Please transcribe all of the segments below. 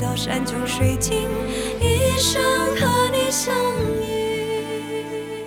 到山穷水尽，一生和你相依。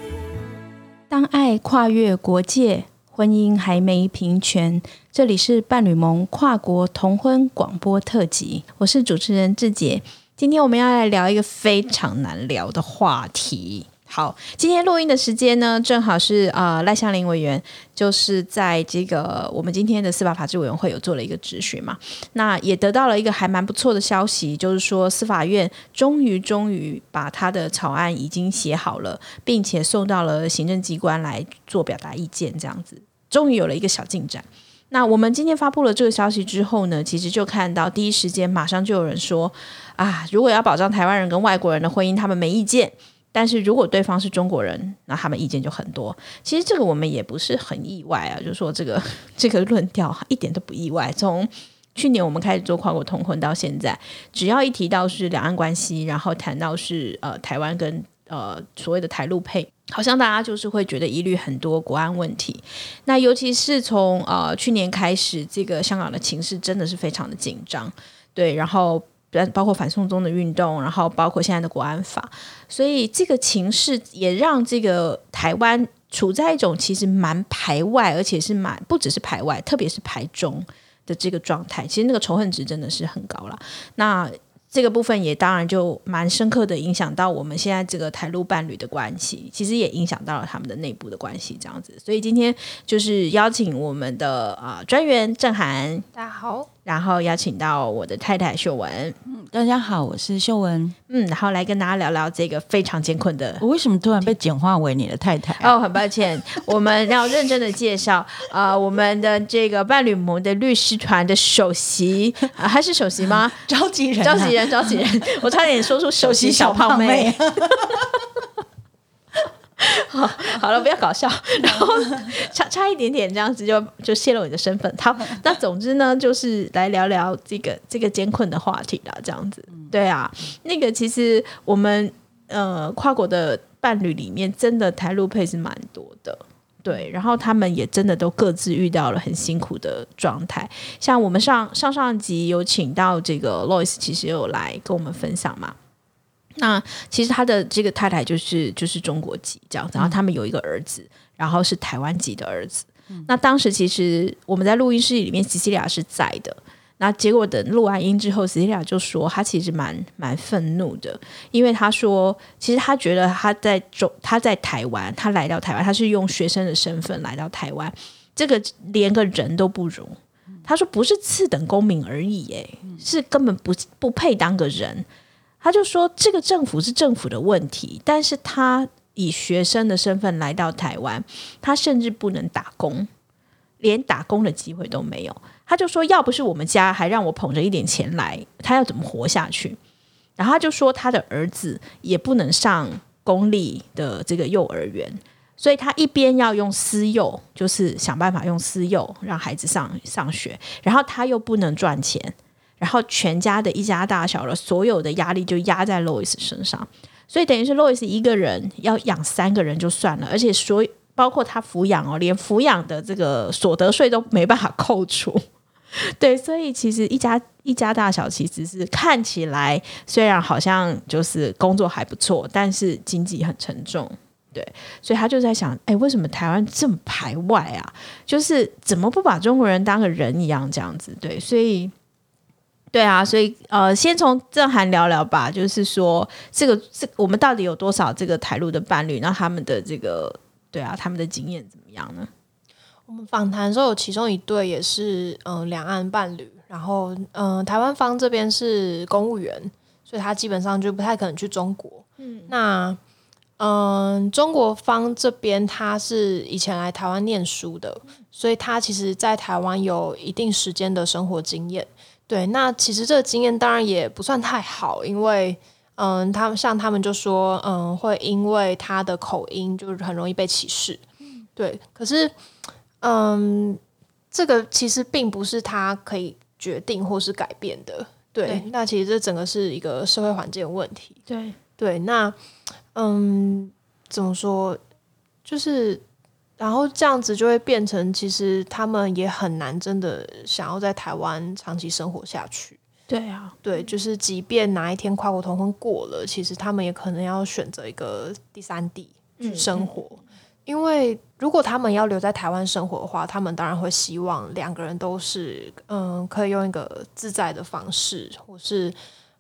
当爱跨越国界，婚姻还没平权。这里是伴侣盟跨国同婚广播特辑，我是主持人志杰。今天我们要来聊一个非常难聊的话题。好，今天录音的时间呢，正好是呃赖香林委员就是在这个我们今天的司法法制委员会有做了一个质询嘛，那也得到了一个还蛮不错的消息，就是说司法院终于终于把他的草案已经写好了，并且送到了行政机关来做表达意见，这样子终于有了一个小进展。那我们今天发布了这个消息之后呢，其实就看到第一时间马上就有人说啊，如果要保障台湾人跟外国人的婚姻，他们没意见。但是如果对方是中国人，那他们意见就很多。其实这个我们也不是很意外啊，就是说这个这个论调一点都不意外。从去年我们开始做跨国通婚到现在，只要一提到是两岸关系，然后谈到是呃台湾跟呃所谓的台陆配，好像大家就是会觉得疑虑很多国安问题。那尤其是从呃去年开始，这个香港的情势真的是非常的紧张，对，然后。包括反送中的运动，然后包括现在的国安法，所以这个情势也让这个台湾处在一种其实蛮排外，而且是蛮不只是排外，特别是排中的这个状态。其实那个仇恨值真的是很高了。那这个部分也当然就蛮深刻的影响到我们现在这个台陆伴侣的关系，其实也影响到了他们的内部的关系，这样子。所以今天就是邀请我们的啊专员郑涵，大家好。然后邀请到我的太太秀文，嗯，大家好，我是秀文，嗯，然后来跟大家聊聊这个非常艰困的。我为什么突然被简化为你的太太？哦，很抱歉，我们要认真的介绍啊，我们的这个伴侣盟的律师团的首席啊，还是首席吗？召集人，召集人，召集人，我差点说出首席小胖妹。好，好了，不要搞笑。然后差差一点点这样子就就泄露你的身份。好，那总之呢，就是来聊聊这个这个艰困的话题啦。这样子，对啊，那个其实我们呃跨国的伴侣里面，真的台路配是蛮多的。对，然后他们也真的都各自遇到了很辛苦的状态。像我们上上上集有请到这个 Lois，其实有来跟我们分享嘛。那其实他的这个太太就是就是中国籍这样子，然后他们有一个儿子，然后是台湾籍的儿子。那当时其实我们在录音室里面，西西利亚是在的。那结果等录完音之后，西西利亚就说他其实蛮蛮愤怒的，因为他说其实他觉得他在中他在台湾，他来到台湾，他是用学生的身份来到台湾，这个连个人都不如。他说不是次等公民而已，诶，是根本不不配当个人。他就说，这个政府是政府的问题，但是他以学生的身份来到台湾，他甚至不能打工，连打工的机会都没有。他就说，要不是我们家还让我捧着一点钱来，他要怎么活下去？然后他就说，他的儿子也不能上公立的这个幼儿园，所以他一边要用私幼，就是想办法用私幼让孩子上上学，然后他又不能赚钱。然后全家的一家大小的所有的压力就压在 Louis 身上，所以等于是 Louis 一个人要养三个人就算了，而且所包括他抚养哦，连抚养的这个所得税都没办法扣除。对，所以其实一家一家大小其实是看起来虽然好像就是工作还不错，但是经济很沉重。对，所以他就在想，哎，为什么台湾这么排外啊？就是怎么不把中国人当个人一样这样子？对，所以。对啊，所以呃，先从郑涵聊聊吧，就是说这个这我们到底有多少这个台陆的伴侣？那他们的这个对啊，他们的经验怎么样呢？我们访谈的时候，有其中一对也是嗯两岸伴侣，然后嗯台湾方这边是公务员，所以他基本上就不太可能去中国。嗯，那嗯中国方这边他是以前来台湾念书的，所以他其实在台湾有一定时间的生活经验。对，那其实这个经验当然也不算太好，因为，嗯，他们像他们就说，嗯，会因为他的口音就是很容易被歧视。对，可是，嗯，这个其实并不是他可以决定或是改变的。对，那其实这整个是一个社会环境问题。对，对，那，嗯，怎么说，就是。然后这样子就会变成，其实他们也很难真的想要在台湾长期生活下去。对啊，对，就是即便哪一天跨国同婚过了，其实他们也可能要选择一个第三地去生活，因为如果他们要留在台湾生活的话，他们当然会希望两个人都是嗯，可以用一个自在的方式，或是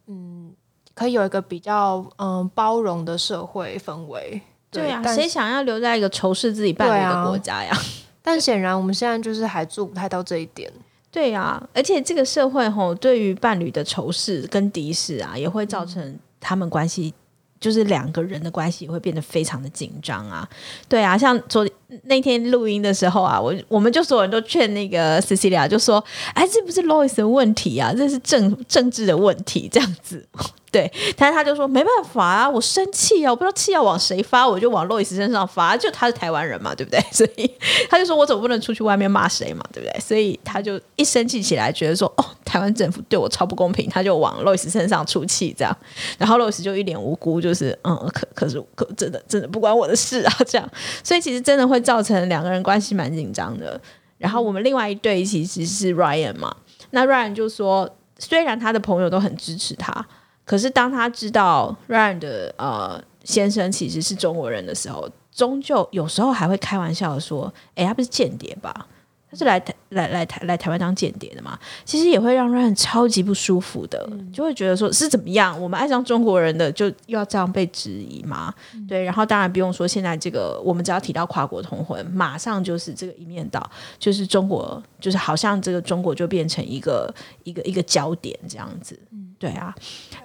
嗯，可以有一个比较嗯包容的社会氛围。对啊，谁想要留在一个仇视自己伴侣的国家呀？但显然我们现在就是还做不太到这一点。对啊，而且这个社会吼，对于伴侣的仇视跟敌视啊，也会造成他们关系。就是两个人的关系也会变得非常的紧张啊，对啊，像昨那天录音的时候啊，我我们就所有人都劝那个 Cecilia 就说，哎，这不是 Lois 的问题啊，这是政政治的问题，这样子。对，但是他就说没办法啊，我生气啊，我不知道气要往谁发，我就往 Lois 身上发，就他是台湾人嘛，对不对？所以他就说我总不能出去外面骂谁嘛，对不对？所以他就一生气起来，觉得说哦，台湾政府对我超不公平，他就往 Lois 身上出气，这样，然后 Lois 就一脸无辜，就是嗯，可可是可真的真的不关我的事啊，这样，所以其实真的会造成两个人关系蛮紧张的。然后我们另外一对其实是 Ryan 嘛，那 Ryan 就说，虽然他的朋友都很支持他。可是当他知道 Ryan 的呃先生其实是中国人的时候，终究有时候还会开玩笑说：“哎，他不是间谍吧？他是来台来来台来台湾当间谍的嘛？”其实也会让 Ryan 超级不舒服的，就会觉得说是怎么样？我们爱上中国人的就又要这样被质疑吗？对，然后当然不用说，现在这个我们只要提到跨国通婚，马上就是这个一面倒，就是中国，就是好像这个中国就变成一个一个一个焦点这样子。嗯对啊，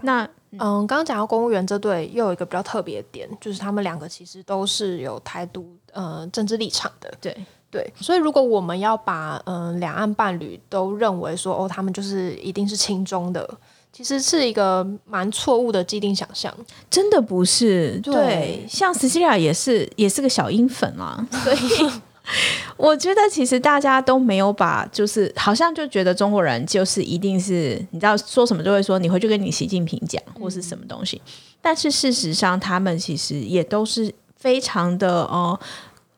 那嗯，刚刚讲到公务员这对，又有一个比较特别的点，就是他们两个其实都是有台独呃政治立场的。对对，所以如果我们要把嗯、呃两岸伴侣都认为说哦，他们就是一定是亲中的，其实是一个蛮错误的既定想象。真的不是。对。对，像 Cecilia 也是也是个小英粉啊，所以 我觉得其实大家都没有把，就是好像就觉得中国人就是一定是你知道说什么就会说你回去跟你习近平讲或是什么东西，但是事实上他们其实也都是非常的呃，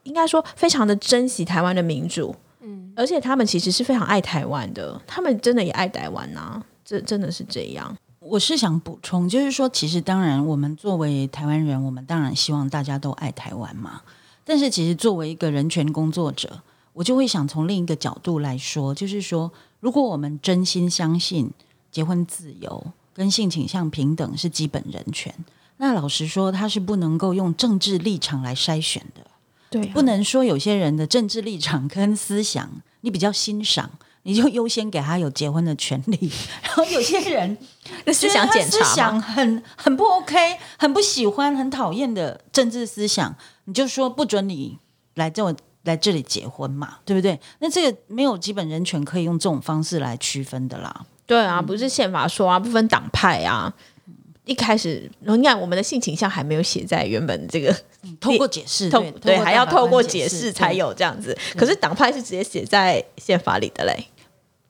应该说非常的珍惜台湾的民主，嗯，而且他们其实是非常爱台湾的，他们真的也爱台湾呐、这真的是这样。我是想补充，就是说，其实当然，我们作为台湾人，我们当然希望大家都爱台湾嘛。但是，其实作为一个人权工作者，我就会想从另一个角度来说，就是说，如果我们真心相信结婚自由跟性倾向平等是基本人权，那老实说，它是不能够用政治立场来筛选的。对、啊不能说有些人的政治立场跟思想你比较欣赏，你就优先给他有结婚的权利，然后有些人 那思想检思查嘛想很很不 OK，很不喜欢、很讨厌的政治思想，你就说不准你来这我来这里结婚嘛，对不对？那这个没有基本人权可以用这种方式来区分的啦。对啊，不是宪法说啊，不分党派啊。一开始，你看我们的性倾向还没有写在原本这个透过解释，透对对，还要透过解解释释才有这样子。可是党派是直接写在宪法里的嘞，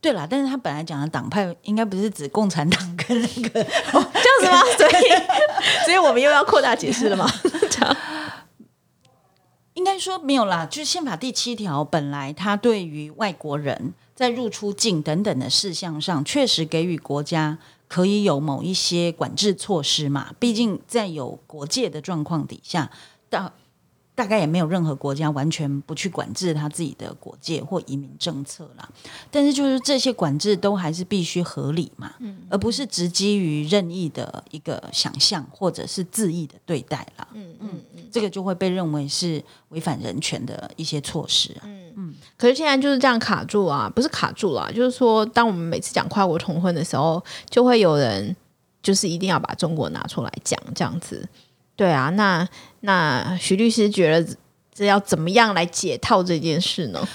对啦，但是他本来讲的党派应该不是指共产党跟那个 哦这样子吗？所以，所以我们又要扩大解释了吗？这样 应该说没有啦，就是宪法第七条本来它对于外国人在入出境等等的事项上，确实给予国家可以有某一些管制措施嘛。毕竟在有国界的状况底下，大大概也没有任何国家完全不去管制他自己的国界或移民政策啦。但是就是这些管制都还是必须合理嘛，而不是直基于任意的一个想象或者是恣意的对待啦。嗯嗯嗯，这个就会被认为是违反人权的一些措施啊。可是现在就是这样卡住啊，不是卡住啊，就是说，当我们每次讲跨国同婚的时候，就会有人就是一定要把中国拿出来讲，这样子。对啊，那那徐律师觉得这要怎么样来解套这件事呢？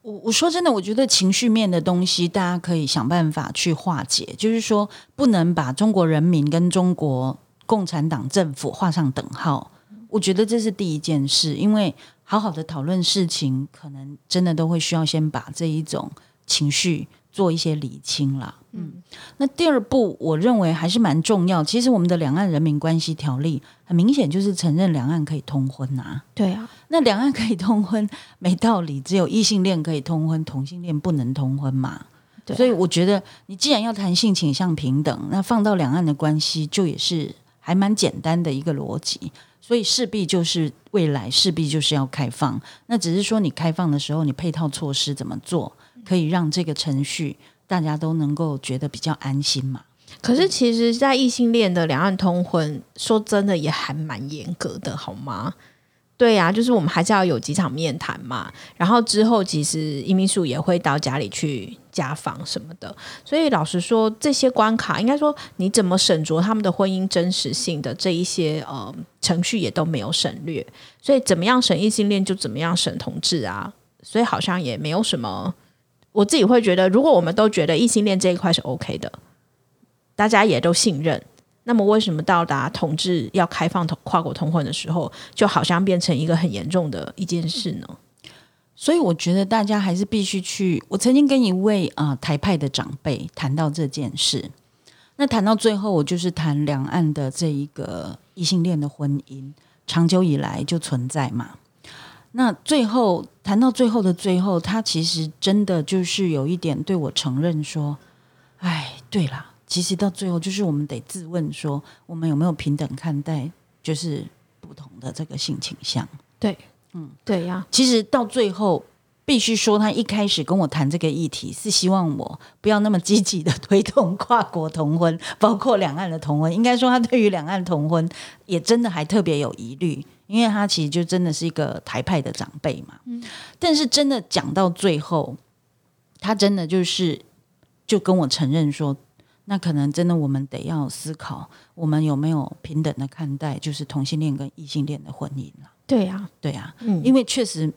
我我说真的，我觉得情绪面的东西，大家可以想办法去化解。就是说，不能把中国人民跟中国共产党政府画上等号。我觉得这是第一件事，因为好好的讨论事情，可能真的都会需要先把这一种情绪做一些理清啦。嗯，那第二步，我认为还是蛮重要。其实我们的两岸人民关系条例很明显就是承认两岸可以通婚啊。对啊，那两岸可以通婚，没道理，只有异性恋可以通婚，同性恋不能通婚嘛？对啊所以我觉得，你既然要谈性倾向平等，那放到两岸的关系，就也是还蛮简单的一个逻辑。所以势必就是未来势必就是要开放，那只是说你开放的时候，你配套措施怎么做，可以让这个程序大家都能够觉得比较安心嘛？可是其实，在异性恋的两岸通婚，说真的也还蛮严格的，好吗？对呀、就是我们还是要有几场面谈嘛，然后之后其实移民署也会到家里去家访什么的，所以老实说，这些关卡应该说你怎么审酌他们的婚姻真实性的这一些呃程序也都没有省略，所以怎么样审异性恋就怎么样审同志啊，所以好像也没有什么，我自己会觉得，如果我们都觉得异性恋这一块是 OK 的，大家也都信任。那么，为什么到达同志要开放同跨国通婚的时候，就好像变成一个很严重的一件事呢？所以我觉得大家还是必须去。我曾经跟一位啊、台派的长辈谈到这件事，那谈到最后，我就是谈两岸的这一个异性恋的婚姻，长久以来就存在嘛。那最后谈到最后的最后，他其实真的就是有一点对我承认说：“哎，对啦，其实到最后就是我们得自问说，我们有没有平等看待就是不同的这个性倾向。”对，嗯，对呀、其实到最后，必须说，他一开始跟我谈这个议题，是希望我不要那么积极的推动跨国同婚，包括两岸的同婚。应该说，他对于两岸同婚也真的还特别有疑虑，因为他其实就真的是一个台派的长辈嘛。但是真的讲到最后，他真的就是就跟我承认说。那可能真的，我们得要思考，我们有没有平等的看待，就是同性恋跟异性恋的婚姻了。对呀、对啊，嗯因为确实，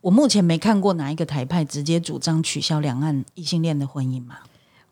我目前没看过哪一个台派直接主张取消两岸异性恋的婚姻嘛。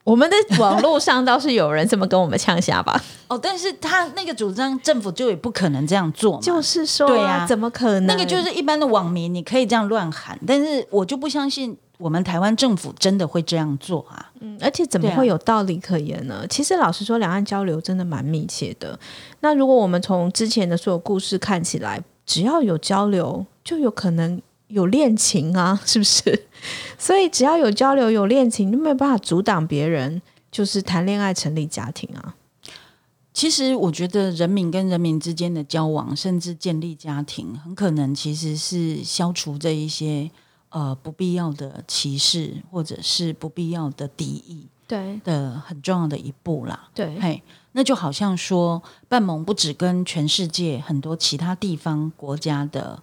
我们的网络上倒是有人这么跟我们呛下吧？哦，但是他那个主张，政府就也不可能这样做嘛。就是说、对啊怎么可能？那个就是一般的网民，你可以这样乱喊，但是我就不相信我们台湾政府真的会这样做啊。嗯，而且怎么会有道理可言呢？其实老实说，两岸交流真的蛮密切的。那如果我们从之前的所有故事看起来，只要有交流，就有可能有恋情啊，是不是？所以只要有交流、有恋情，就没有办法阻挡别人就是谈恋爱、成立家庭啊。其实我觉得人民跟人民之间的交往，甚至建立家庭，很可能其实是消除这一些呃不必要的歧视，或者是不必要的敌意对的很重要的一步啦。对嘿，那就好像说，半盟不止跟全世界很多其他地方国家的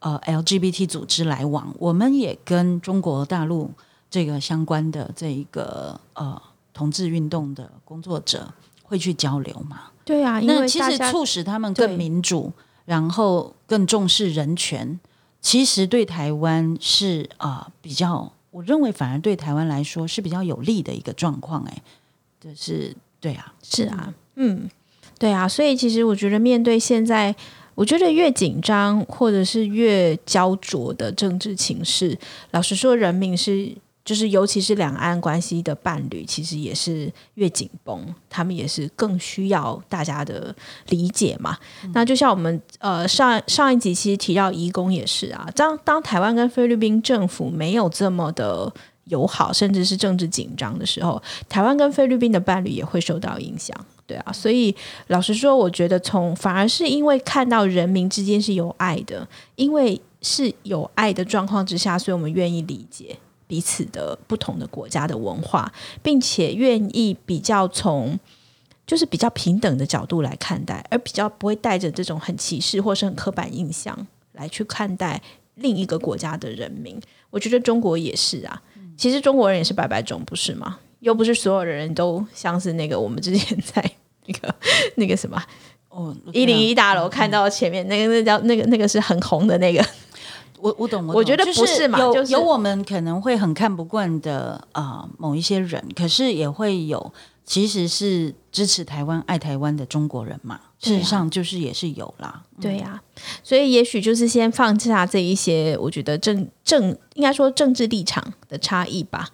呃 LGBT 组织来往，我们也跟中国大陆这个相关的这一个呃同志运动的工作者会去交流嘛。对啊，因那其实促使他们更民主，然后更重视人权，其实对台湾是啊、呃比较，我认为反而对台湾来说是比较有利的一个状况。哎，就是对啊，是啊，嗯，对啊，所以其实我觉得面对现在，我觉得越紧张或者是越焦灼的政治情势，老实说，人民是就是尤其是两岸关系的伴侣，其实也是越紧绷，他们也是更需要大家的理解嘛。那就像我们呃上上一集其实提到移工也是啊，当当台湾跟菲律宾政府没有这么的。友好，甚至是政治紧张的时候，台湾跟菲律宾的伴侣也会受到影响，对啊，所以老实说，我觉得从反而是因为看到人民之间是有爱的，因为是有爱的状况之下，所以我们愿意理解彼此的不同的国家的文化，并且愿意比较从就是比较平等的角度来看待，而比较不会带着这种很歧视或是很刻板印象来去看待另一个国家的人民。我觉得中国也是啊，其实中国人也是百百种，不是吗？又不是所有的人都像是那个我们之前在那个 那个什么哦，一零一大楼看到前面那个那叫那个那个是很红的那个，我我懂，我懂我觉得不是嘛有就是有我们可能会很看不惯的啊、呃某一些人，可是也会有其实是支持台湾、爱台湾的中国人嘛。事实上就是也是有啦。对呀、所以也许就是先放下这一些，我觉得政政应该说政治立场的差异吧。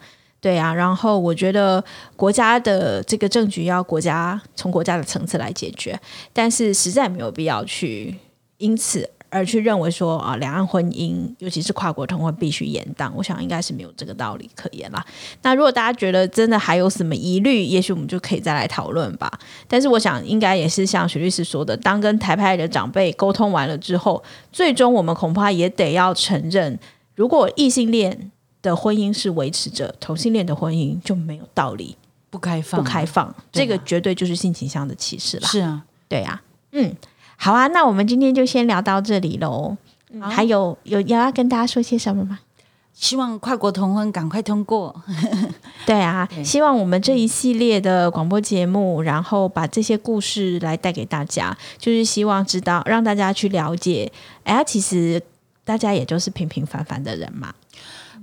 对啊，然后我觉得国家的这个政局要国家从国家的层次来解决，但是实在没有必要去因此而去认为说啊，两岸婚姻尤其是跨国同婚必须严当，我想应该是没有这个道理可言啦。那如果大家觉得真的还有什么疑虑，也许我们就可以再来讨论吧。但是我想应该也是像徐律师说的，当跟台派的长辈沟通完了之后，最终我们恐怕也得要承认，如果异性恋的婚姻是维持着，同性恋的婚姻就没有道理不开放，不开放，这个绝对就是性倾向的歧视啦。是啊，对啊，嗯，好啊，那我们今天就先聊到这里喽。嗯还有有要要跟大家说些什么吗？希望跨国同婚赶快通过。对啊，对希望我们这一系列的广播节目，然后把这些故事来带给大家，就是希望知道让大家去了解，哎呀，其实大家也就是平平凡凡的人嘛。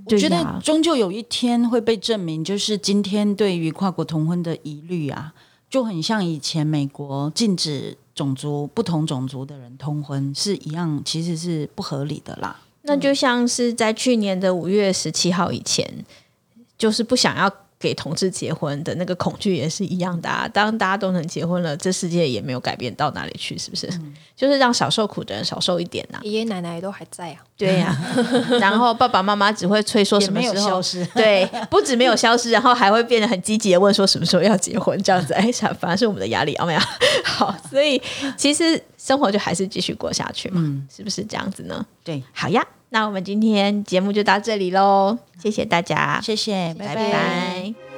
我觉得终究有一天会被证明，就是今天对于跨国同婚的疑虑啊，就很像以前美国禁止种族不同种族的人通婚是一样，其实是不合理的啦。那就像是在去年的五月十七号以前，就是不想要给同志结婚的那个恐惧也是一样的啊。当大家都能结婚了，这世界也没有改变到哪里去，是不是？就是让少受苦的人少受一点呐、爷爷奶奶都还在啊。对呀、然后爸爸妈妈只会催说什么时候消失 对，不止没有消失，然后还会变得很积极的问说什么时候要结婚这样子。哎，反而是我们的压力，有没有？好，所以其实生活就还是继续过下去嘛，是不是这样子呢？对，好呀，那我们今天节目就到这里喽，谢谢大家，谢谢，拜拜拜。拜